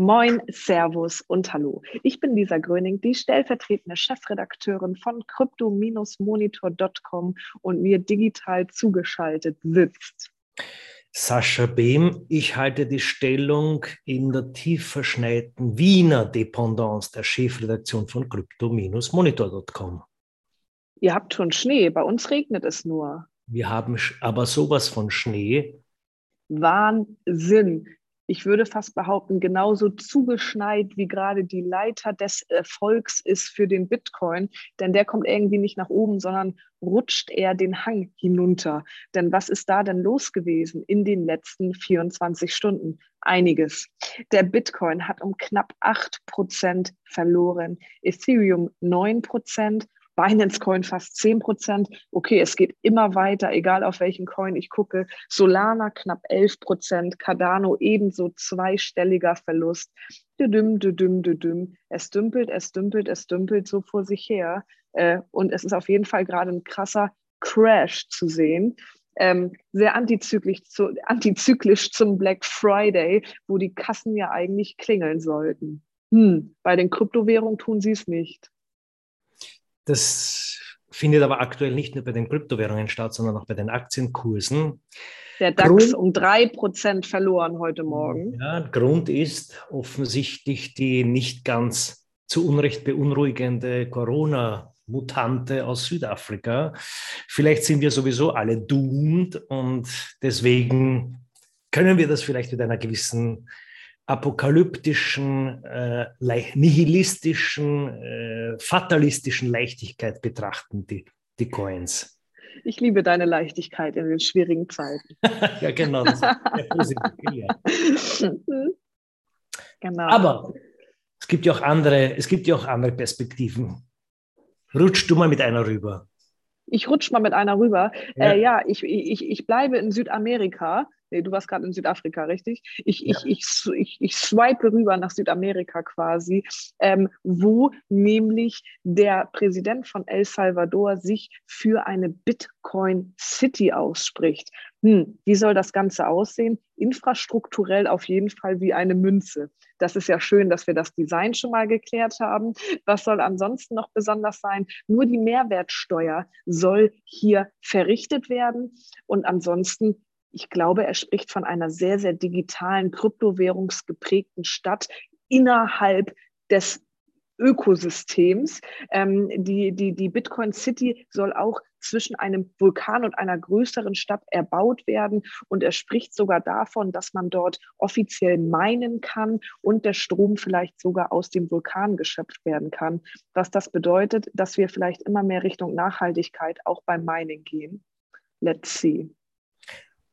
Moin, Servus und Hallo. Ich bin Lisa Gröning, die stellvertretende Chefredakteurin von crypto-monitor.com und mir digital zugeschaltet sitzt. Sascha Behm, ich halte die Stellung in der tief verschneiten Wiener Dependance der Chefredaktion von crypto-monitor.com. Ihr habt schon Schnee, bei uns regnet es nur. Wir haben aber sowas von Schnee. Wahnsinn ich würde fast behaupten, genauso zugeschneit wie gerade die Leiter des Erfolgs ist für den Bitcoin. Denn der kommt irgendwie nicht nach oben, sondern rutscht eher den Hang hinunter. Denn was ist da denn los gewesen in den letzten 24 Stunden? Einiges. Der Bitcoin hat um knapp 8 Prozent verloren, Ethereum 9 Prozent Binance Coin fast 10 Prozent. Okay, es geht immer weiter, egal auf welchen Coin ich gucke. Solana knapp 11 Prozent, Cardano ebenso zweistelliger Verlust. Düdüm, düdüm, düdüm. Es dümpelt, es dümpelt, es dümpelt so vor sich her. Äh, und es ist auf jeden Fall gerade ein krasser Crash zu sehen. Ähm, sehr antizyklisch, zu, antizyklisch zum Black Friday, wo die Kassen ja eigentlich klingeln sollten. Hm, bei den Kryptowährungen tun sie es nicht. Das findet aber aktuell nicht nur bei den Kryptowährungen statt, sondern auch bei den Aktienkursen. Der DAX Grund, um drei Prozent verloren heute Morgen. Ja, Grund ist offensichtlich die nicht ganz zu Unrecht beunruhigende Corona-Mutante aus Südafrika. Vielleicht sind wir sowieso alle doomed und deswegen können wir das vielleicht mit einer gewissen apokalyptischen, äh, nihilistischen, äh, fatalistischen Leichtigkeit betrachten, die, die Coins. Ich liebe deine Leichtigkeit in den schwierigen Zeiten. ja, genau. Genau. Aber es gibt ja auch andere, es gibt ja auch andere Perspektiven. Rutschst du mal mit einer rüber? Ich rutsch mal mit einer rüber. Ja, äh, ja ich, ich, ich bleibe in Südamerika Nee, du warst gerade in Südafrika, richtig? Ich, ja. ich, ich, ich, ich swipe rüber nach Südamerika quasi, ähm, wo nämlich der Präsident von El Salvador sich für eine Bitcoin City ausspricht. Hm, wie soll das Ganze aussehen? Infrastrukturell auf jeden Fall wie eine Münze. Das ist ja schön, dass wir das Design schon mal geklärt haben. Was soll ansonsten noch besonders sein? Nur die Mehrwertsteuer soll hier verrichtet werden. Und ansonsten ich glaube, er spricht von einer sehr, sehr digitalen, kryptowährungsgeprägten Stadt innerhalb des Ökosystems. Ähm, die, die, die Bitcoin City soll auch zwischen einem Vulkan und einer größeren Stadt erbaut werden. Und er spricht sogar davon, dass man dort offiziell meinen kann und der Strom vielleicht sogar aus dem Vulkan geschöpft werden kann. Was das bedeutet, dass wir vielleicht immer mehr Richtung Nachhaltigkeit auch beim Mining gehen. Let's see.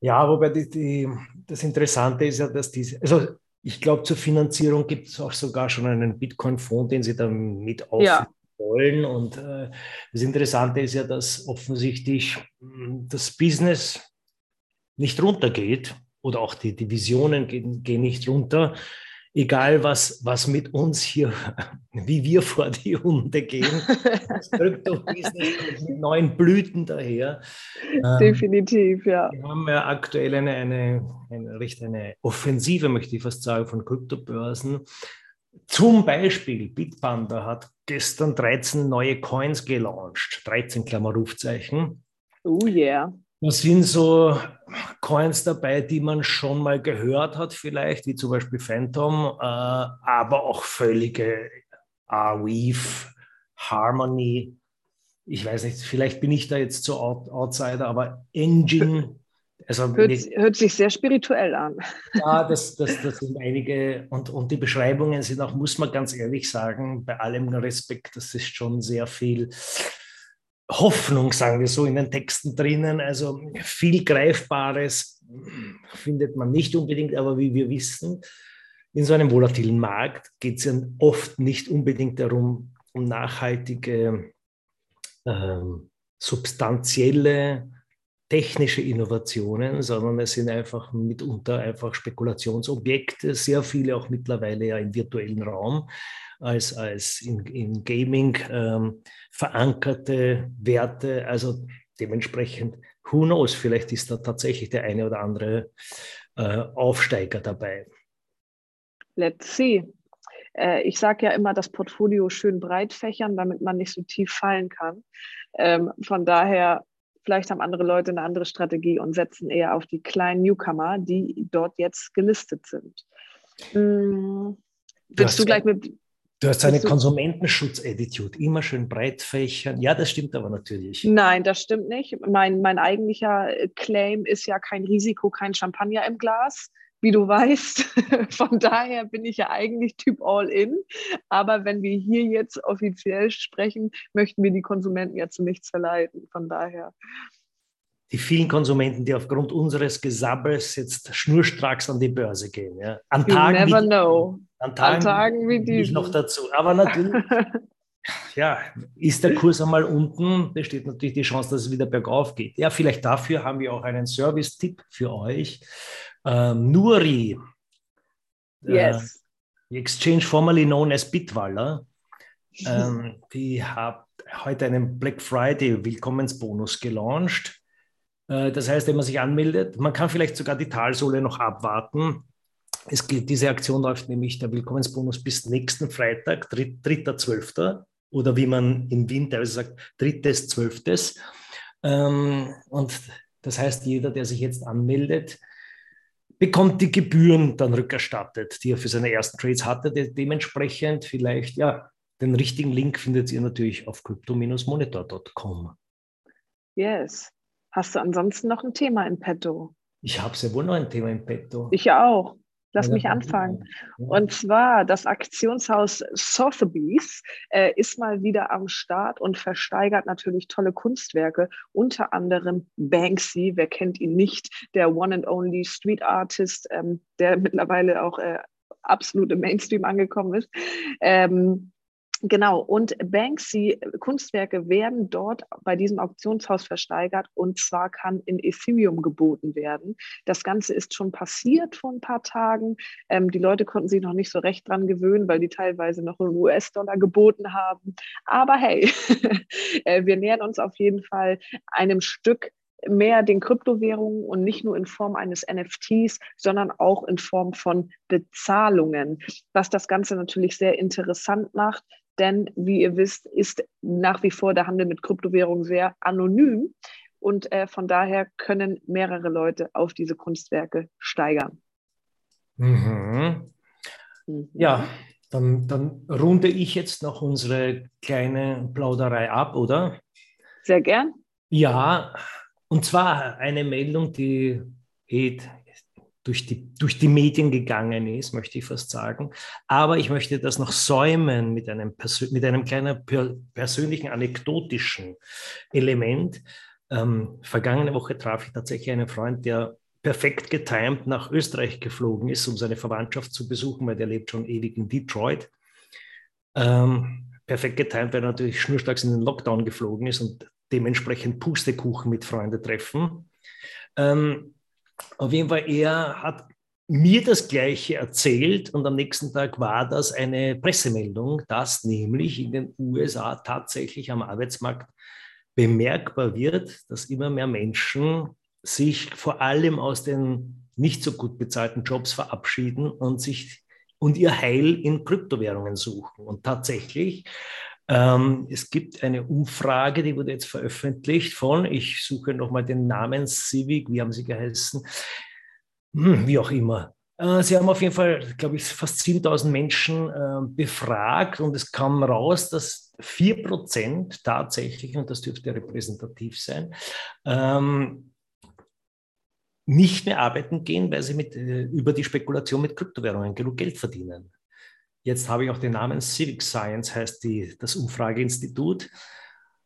Ja, wobei die, die, das Interessante ist ja, dass diese, also ich glaube, zur Finanzierung gibt es auch sogar schon einen Bitcoin-Fonds, den sie dann mit aufnehmen ja. wollen. Und äh, das Interessante ist ja, dass offensichtlich hm, das Business nicht runtergeht oder auch die, die Visionen gehen, gehen nicht runter egal was, was mit uns hier, wie wir vor die Hunde gehen, das Krypto-Business mit neuen Blüten daher. Ähm, Definitiv, ja. Wir haben ja aktuell eine, eine, eine, recht eine Offensive, möchte ich fast sagen, von Kryptobörsen. Zum Beispiel Bitpanda hat gestern 13 neue Coins gelauncht, 13 Klammer Rufzeichen. Oh yeah. Da sind so Coins dabei, die man schon mal gehört hat, vielleicht, wie zum Beispiel Phantom, äh, aber auch völlige Weave, Harmony. Ich weiß nicht, vielleicht bin ich da jetzt so Out Outsider, aber Engine. Also hört, hört, sich sehr spirituell an. Ja, das, das, das sind einige und, und die Beschreibungen sind auch, muss man ganz ehrlich sagen, bei allem Respekt, das ist schon sehr viel Hoffnung, sagen wir so, in den Texten drinnen. Also viel Greifbares findet man nicht unbedingt, aber wie wir wissen, in so einem volatilen Markt geht es ja oft nicht unbedingt darum, um nachhaltige, ähm, substanzielle technische Innovationen, sondern es sind einfach mitunter einfach Spekulationsobjekte, sehr viele auch mittlerweile ja im virtuellen Raum als, als in, in Gaming ähm, verankerte Werte. Also dementsprechend, who knows, vielleicht ist da tatsächlich der eine oder andere äh, Aufsteiger dabei. Let's see. Äh, ich sage ja immer, das Portfolio schön breit fächern, damit man nicht so tief fallen kann. Ähm, von daher, vielleicht haben andere Leute eine andere Strategie und setzen eher auf die kleinen Newcomer, die dort jetzt gelistet sind. Hm, willst du, du gleich mit. Du hast eine Konsumentenschutz-Attitude, immer schön breit fächern. Ja, das stimmt aber natürlich. Nein, das stimmt nicht. Mein, mein eigentlicher Claim ist ja kein Risiko, kein Champagner im Glas wie du weißt. Von daher bin ich ja eigentlich Typ All-In. Aber wenn wir hier jetzt offiziell sprechen, möchten wir die Konsumenten ja zu nichts verleiten. Von daher. Die vielen Konsumenten, die aufgrund unseres Gesabbels jetzt schnurstracks an die Börse gehen. Ja. An you Tagen never wie, know. An Tagen, an Tagen wie diesen. noch dazu. Aber natürlich. ja, ist der Kurs einmal unten, besteht natürlich die Chance, dass es wieder bergauf geht. Ja, vielleicht dafür haben wir auch einen Service-Tipp für euch. Ähm, Nuri, äh, yes. äh, Exchange formerly known as Bitwaller, ähm, die hat heute einen Black Friday Willkommensbonus gelauncht. Äh, das heißt, wenn man sich anmeldet, man kann vielleicht sogar die Talsohle noch abwarten. Es geht, diese Aktion läuft nämlich der Willkommensbonus bis nächsten Freitag, 3.12. oder wie man in Wien teilweise sagt, 3.12. Ähm, und das heißt, jeder, der sich jetzt anmeldet, bekommt die Gebühren dann rückerstattet, die er für seine ersten Trades hatte. De dementsprechend vielleicht, ja, den richtigen Link findet ihr natürlich auf crypto-monitor.com. Yes. Hast du ansonsten noch ein Thema in petto? Ich habe sehr wohl noch ein Thema in petto. Ich auch. Lass mich anfangen. Und zwar das Aktionshaus Sotheby's äh, ist mal wieder am Start und versteigert natürlich tolle Kunstwerke, unter anderem Banksy. Wer kennt ihn nicht? Der One and Only Street Artist, ähm, der mittlerweile auch äh, absolut im Mainstream angekommen ist. Ähm, Genau, und Banksy-Kunstwerke werden dort bei diesem Auktionshaus versteigert und zwar kann in Ethereum geboten werden. Das Ganze ist schon passiert vor ein paar Tagen. Ähm, die Leute konnten sich noch nicht so recht dran gewöhnen, weil die teilweise noch in US-Dollar geboten haben. Aber hey, äh, wir nähern uns auf jeden Fall einem Stück mehr den Kryptowährungen und nicht nur in Form eines NFTs, sondern auch in Form von Bezahlungen, was das Ganze natürlich sehr interessant macht, denn wie ihr wisst, ist nach wie vor der Handel mit Kryptowährungen sehr anonym und äh, von daher können mehrere Leute auf diese Kunstwerke steigern. Mhm. Mhm. Ja, dann, dann runde ich jetzt noch unsere kleine Plauderei ab, oder? Sehr gern. Ja, und zwar eine Meldung, die eh durch die, durch die Medien gegangen ist, möchte ich fast sagen. Aber ich möchte das noch säumen mit einem, mit einem kleinen persönlichen anekdotischen Element. Ähm, vergangene Woche traf ich tatsächlich einen Freund, der perfekt getimt nach Österreich geflogen ist, um seine Verwandtschaft zu besuchen, weil der lebt schon ewig in Detroit. Ähm, perfekt getimt, weil er natürlich schnurstracks in den Lockdown geflogen ist und dementsprechend Pustekuchen mit Freunden treffen. Ähm, auf jeden Fall, er hat mir das Gleiche erzählt und am nächsten Tag war das eine Pressemeldung, dass nämlich in den USA tatsächlich am Arbeitsmarkt bemerkbar wird, dass immer mehr Menschen sich vor allem aus den nicht so gut bezahlten Jobs verabschieden und sich und ihr Heil in Kryptowährungen suchen. Und tatsächlich ähm, es gibt eine Umfrage, die wurde jetzt veröffentlicht von, ich suche nochmal den Namen Civic, wie haben sie geheißen? Hm, wie auch immer. Äh, sie haben auf jeden Fall, glaube ich, fast 7000 Menschen äh, befragt und es kam raus, dass 4% tatsächlich, und das dürfte repräsentativ sein, ähm, nicht mehr arbeiten gehen, weil sie mit, äh, über die Spekulation mit Kryptowährungen genug Geld verdienen. Jetzt habe ich auch den Namen Civic Science, heißt die, das Umfrageinstitut.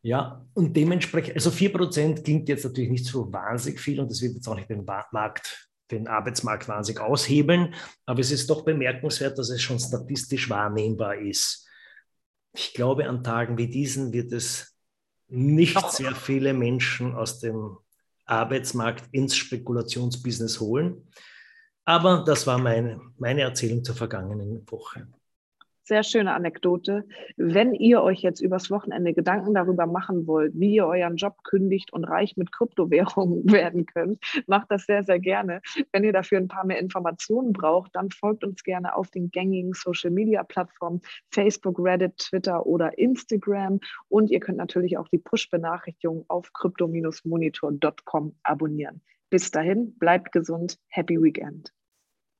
Ja, und dementsprechend, also 4% klingt jetzt natürlich nicht so wahnsinnig viel und das wird jetzt auch nicht den Markt, den Arbeitsmarkt wahnsinnig aushebeln, aber es ist doch bemerkenswert, dass es schon statistisch wahrnehmbar ist. Ich glaube, an Tagen wie diesen wird es nicht Ach. sehr viele Menschen aus dem Arbeitsmarkt ins Spekulationsbusiness holen. Aber das war meine, meine Erzählung zur vergangenen Woche. Sehr schöne Anekdote. Wenn ihr euch jetzt übers Wochenende Gedanken darüber machen wollt, wie ihr euren Job kündigt und reich mit Kryptowährungen werden könnt, macht das sehr, sehr gerne. Wenn ihr dafür ein paar mehr Informationen braucht, dann folgt uns gerne auf den gängigen Social Media Plattformen Facebook, Reddit, Twitter oder Instagram. Und ihr könnt natürlich auch die Push-Benachrichtigungen auf crypto-monitor.com abonnieren. Bis dahin, bleibt gesund. Happy Weekend.